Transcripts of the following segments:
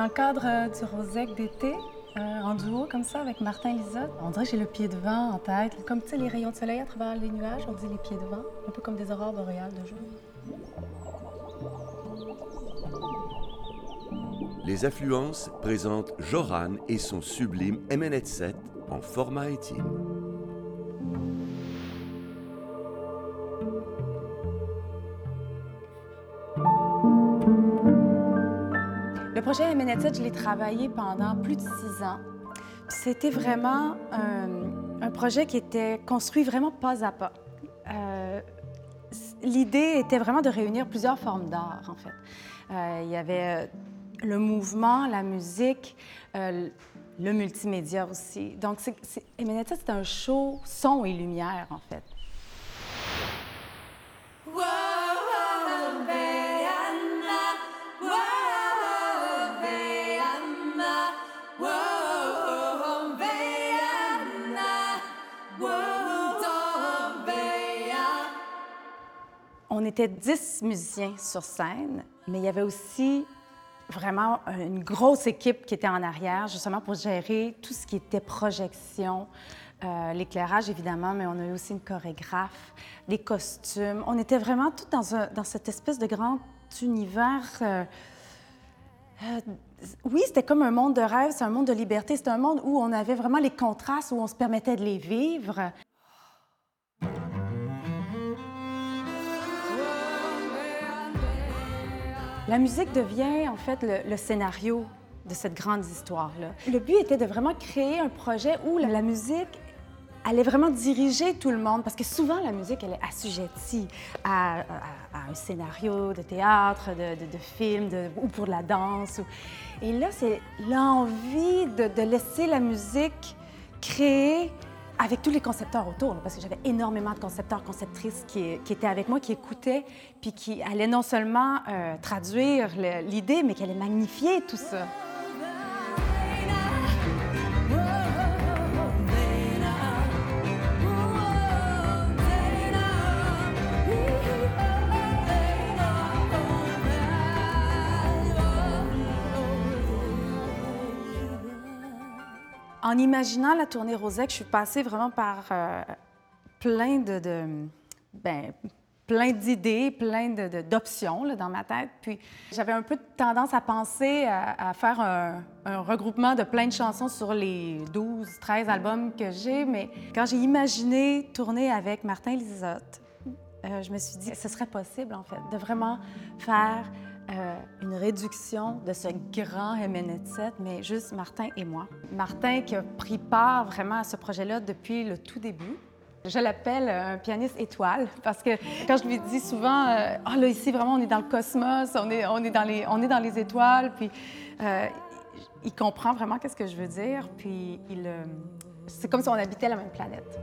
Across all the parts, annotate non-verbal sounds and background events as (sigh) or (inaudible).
Dans le cadre euh, du Rosec d'été, euh, en duo comme ça avec Martin Lisotte, on dirait que j'ai le pied de vent en tête. Comme tu sais, les rayons de soleil à travers les nuages, on dit les pieds de vent, un peu comme des aurores boréales de jour. Les Affluences présentent Joran et son sublime MNET7 en format intime. Le projet MNET7, je l'ai travaillé pendant plus de six ans. C'était vraiment un, projet qui était construit vraiment pas à pas. Euh, L'idée était vraiment de réunir plusieurs formes d'art, en fait. Euh, il y avait euh, le mouvement, la musique, le multimédia aussi. Donc, MNET7, c'est un show son et lumière, en fait. Était dix musiciens sur scène, mais il y avait aussi vraiment une grosse équipe qui était en arrière, justement pour gérer tout ce qui était projection, euh, l'éclairage évidemment, mais on a eu aussi une chorégraphe, les costumes. On était vraiment tout dans, cette espèce de grand univers. euh, euh, oui, c'était comme un monde de rêve, c'est un monde de liberté, c'est un monde où on avait vraiment les contrastes, où on se permettait de les vivre. La musique devient en fait le, scénario de cette grande histoire-là. Le but était de vraiment créer un projet où la, musique allait vraiment diriger tout le monde, parce que souvent la musique, elle est assujettie à, un scénario de théâtre, de, de, de film, de- ou pour la danse. Et là, c'est l'envie de, de laisser la musique créer avec tous les concepteurs autour, parce que j'avais énormément de concepteurs, conceptrices qui, étaient avec moi, qui écoutaient, puis qui allaient non seulement euh, traduire l'idée, mais qui allaient magnifier tout ça. En imaginant la tournée Rosec, je suis passée vraiment par euh, plein de, ben, plein d'idées, plein d'options dans ma tête. Puis j'avais un peu tendance à penser à, faire un, un regroupement de plein de chansons sur les 12, 13 albums que j'ai. Mais quand j'ai imaginé tourner avec Martin Lisotte, euh, je me suis dit que ce serait possible, en fait, de vraiment faire euh, une réduction de ce grand MNET7, mais juste Martin et moi. Martin qui a pris part vraiment à ce projet-là depuis le tout début. Je l'appelle un pianiste étoile parce que quand je lui dis souvent, euh, ah là ici vraiment on est dans le cosmos, on est, on est, dans, les, on est dans les étoiles, puis euh, il comprend vraiment qu'est-ce que je veux dire, puis il, euh, c'est comme si on habitait la même planète.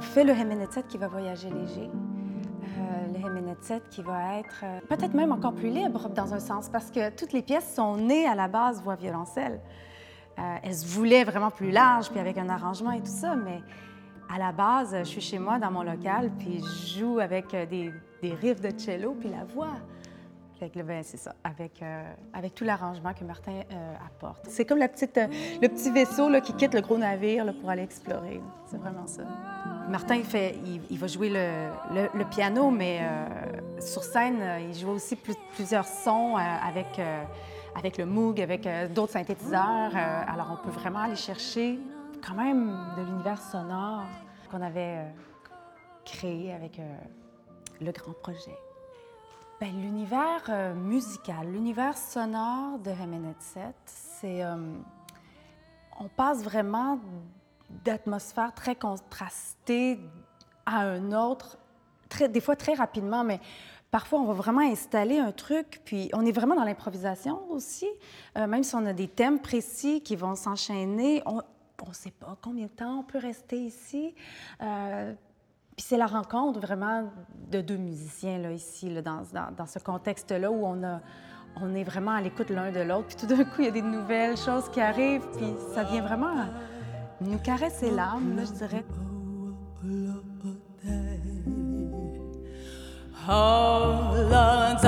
On fait le MNET7 qui va voyager léger. Euh, le MNET7 qui va être euh, peut-être même encore plus libre dans un sens, parce que toutes les pièces sont nées à la base voix violoncelle. Euh, elles se voulaient vraiment plus larges, puis avec un arrangement et tout ça, mais à la base, je suis chez moi dans mon local, puis je joue avec euh, des riffs de cello, puis la voix. Fait que, ben, c'est ça, avec, euh, avec tout l'arrangement que Martin euh, apporte. C'est comme la petite, euh, le petit vaisseau là, qui quitte le gros navire là, pour aller explorer. C'est vraiment ça. Martin, il, fait, il, il va jouer le, le- le piano, mais sur scène, il joue aussi plus- plusieurs sons avec, avec le Moog, avec d'autres synthétiseurs. Alors, on peut vraiment aller chercher quand même de l'univers sonore qu'on avait créé avec le grand projet. Ben, l'univers euh, musical, l'univers sonore de MNET7, c'est. euh, on passe vraiment d'atmosphères très contrastées à un autre, très, des fois très rapidement, mais parfois on va vraiment installer un truc, puis on est vraiment dans l'improvisation aussi, Euh, même si on a des thèmes précis qui vont s'enchaîner, on ne sait pas combien de temps on peut rester ici. Puis c'est la rencontre vraiment de deux musiciens là, ici, là, dans, dans, ce contexte-là où on, a, on est vraiment à l'écoute l'un de l'autre. Puis tout d'un coup, il y a des nouvelles choses qui arrivent, puis ça vient vraiment nous caresser l'âme, je dirais. c'est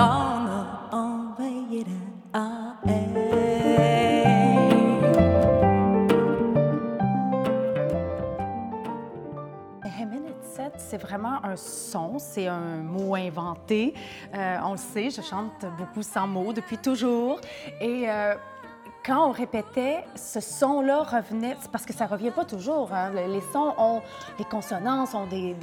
un son, c'est un mot inventé. Euh, on le sait, je chante beaucoup sans mots depuis toujours. Et euh, quand on répétait, ce son-là revenait, parce que ça revient pas toujours. Hein. Les sons ont, les consonances ont des,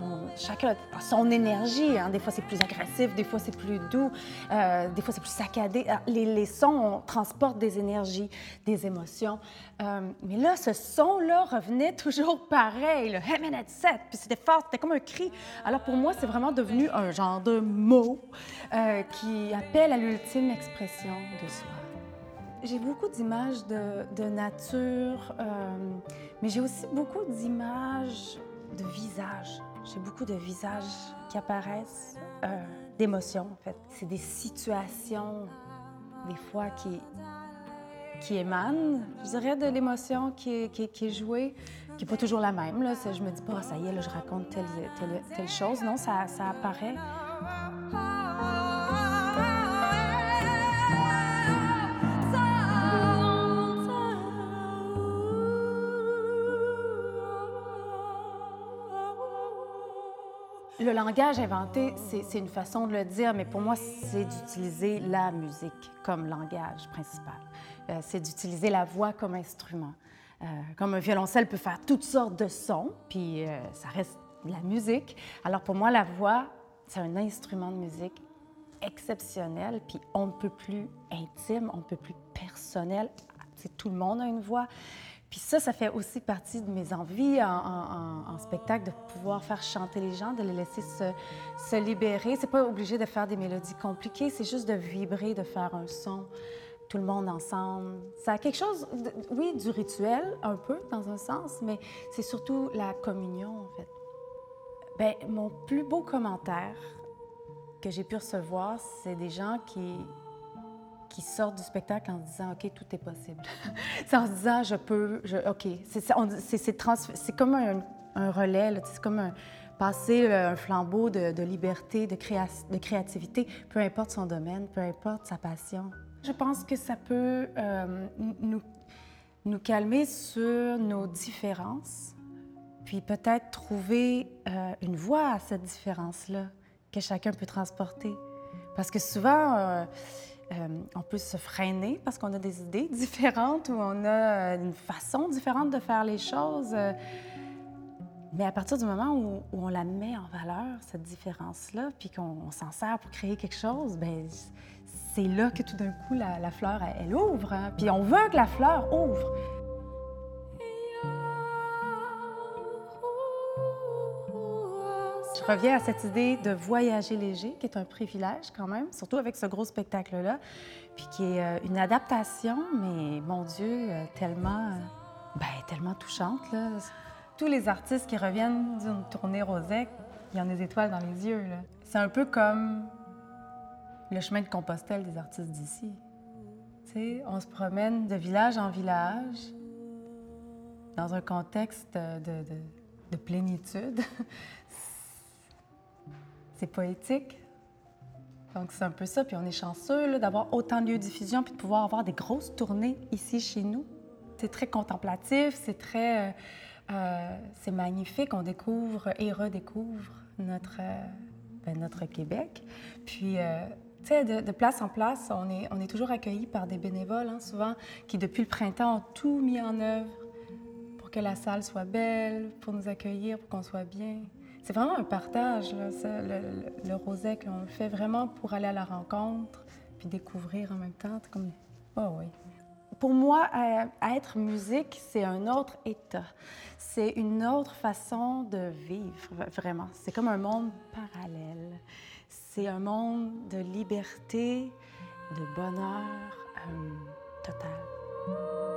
ont chacun son énergie. Hein. Des fois c'est plus agressif, des fois c'est plus doux, euh, des fois c'est plus saccadé. Ah, les, sons transportent des énergies, des émotions. Euh, mais là, ce son-là revenait toujours (laughs) pareil, le Hemenet set, puis c'était fort, c'était comme un cri. Alors pour moi, c'est vraiment devenu un genre de mot euh, qui appelle à l'ultime expression de soi. J'ai beaucoup d'images de, nature, euh, mais j'ai aussi beaucoup d'images de visages. J'ai beaucoup de visages qui apparaissent, euh, d'émotions en fait. C'est des situations, des fois, qui, qui émanent, je dirais, de l'émotion qui, qui, est jouée, qui n'est pas toujours la même. Là. Je me dis pas, ah, ça y est, je raconte telle, telle, telle chose. Non, ça, ça apparaît. Le langage inventé, c'est une façon de le dire, mais pour moi, c'est d'utiliser la musique comme langage principal. Euh, c'est d'utiliser la voix comme instrument. Euh, comme un violoncelle peut faire toutes sortes de sons, puis euh, ça reste la musique. Alors pour moi, la voix, c'est un instrument de musique exceptionnel, puis on ne peut plus intime, on ne peut plus personnel. Tout le monde a une voix. Puis ça, ça fait aussi partie de mes envies en, spectacle, de pouvoir faire chanter les gens, de les laisser se, se libérer. C'est pas obligé de faire des mélodies compliquées, c'est juste de vibrer, de faire un son, tout le monde ensemble. Ça a quelque chose, oui, du rituel, un peu, dans un sens, mais c'est surtout la communion, en fait. Bien, mon plus beau commentaire que j'ai pu recevoir, c'est des gens qui, qui sortent du spectacle en se disant OK, tout est possible. (laughs) c'est en se disant je peux, je, OK. C'est comme un, un relais, c'est comme passer un flambeau de, liberté, de, créa, de, créativité, peu importe son domaine, peu importe sa passion. Je pense que ça peut euh, nous, nous calmer sur nos différences, puis peut-être trouver euh, une voie à cette différence-là que chacun peut transporter. Parce que souvent, euh, euh, on peut se freiner parce qu'on a des idées (laughs) différentes ou on a une façon différente de faire les choses. Euh, mais à partir du moment où, on la met en valeur, cette différence-là, puis qu'on s'en sert pour créer quelque chose, ben c'est là que tout d'un coup, la, fleur, elle, ouvre. Hein. Puis on veut que la fleur ouvre. Reviens à cette idée de voyager léger, qui est un privilège quand même, surtout avec ce gros spectacle-là, puis qui est euh, une adaptation, mais mon Dieu, euh, tellement, euh, ben, tellement touchante. Là. Tous les artistes qui reviennent d'une tournée Rosec, ils ont des étoiles dans les yeux. C'est un peu comme le chemin de Compostelle des artistes d'ici. On se promène de village en village dans un contexte de plénitude. (laughs) c'est poétique. Donc, c'est un peu ça. Puis on est chanceux d'avoir autant de lieux de diffusion puis de pouvoir avoir des grosses tournées ici chez nous. C'est très contemplatif, c'est très... Euh, euh, c'est magnifique. On découvre et redécouvre notre, euh, ben, notre Québec. Puis, tu sais, de, place en place, on est, on est toujours accueillis par des bénévoles, hein, souvent, qui, depuis le printemps, ont tout mis en œuvre pour que la salle soit belle, pour nous accueillir, pour qu'on soit bien c'est vraiment un partage, le, le, Rosec. le fait vraiment pour aller à la rencontre, puis découvrir en même temps. oh oui. Pour moi, être musique, c'est un autre état. C'est une autre façon de vivre, vraiment. C'est comme un monde parallèle. C'est un monde de liberté, de bonheur euh, total.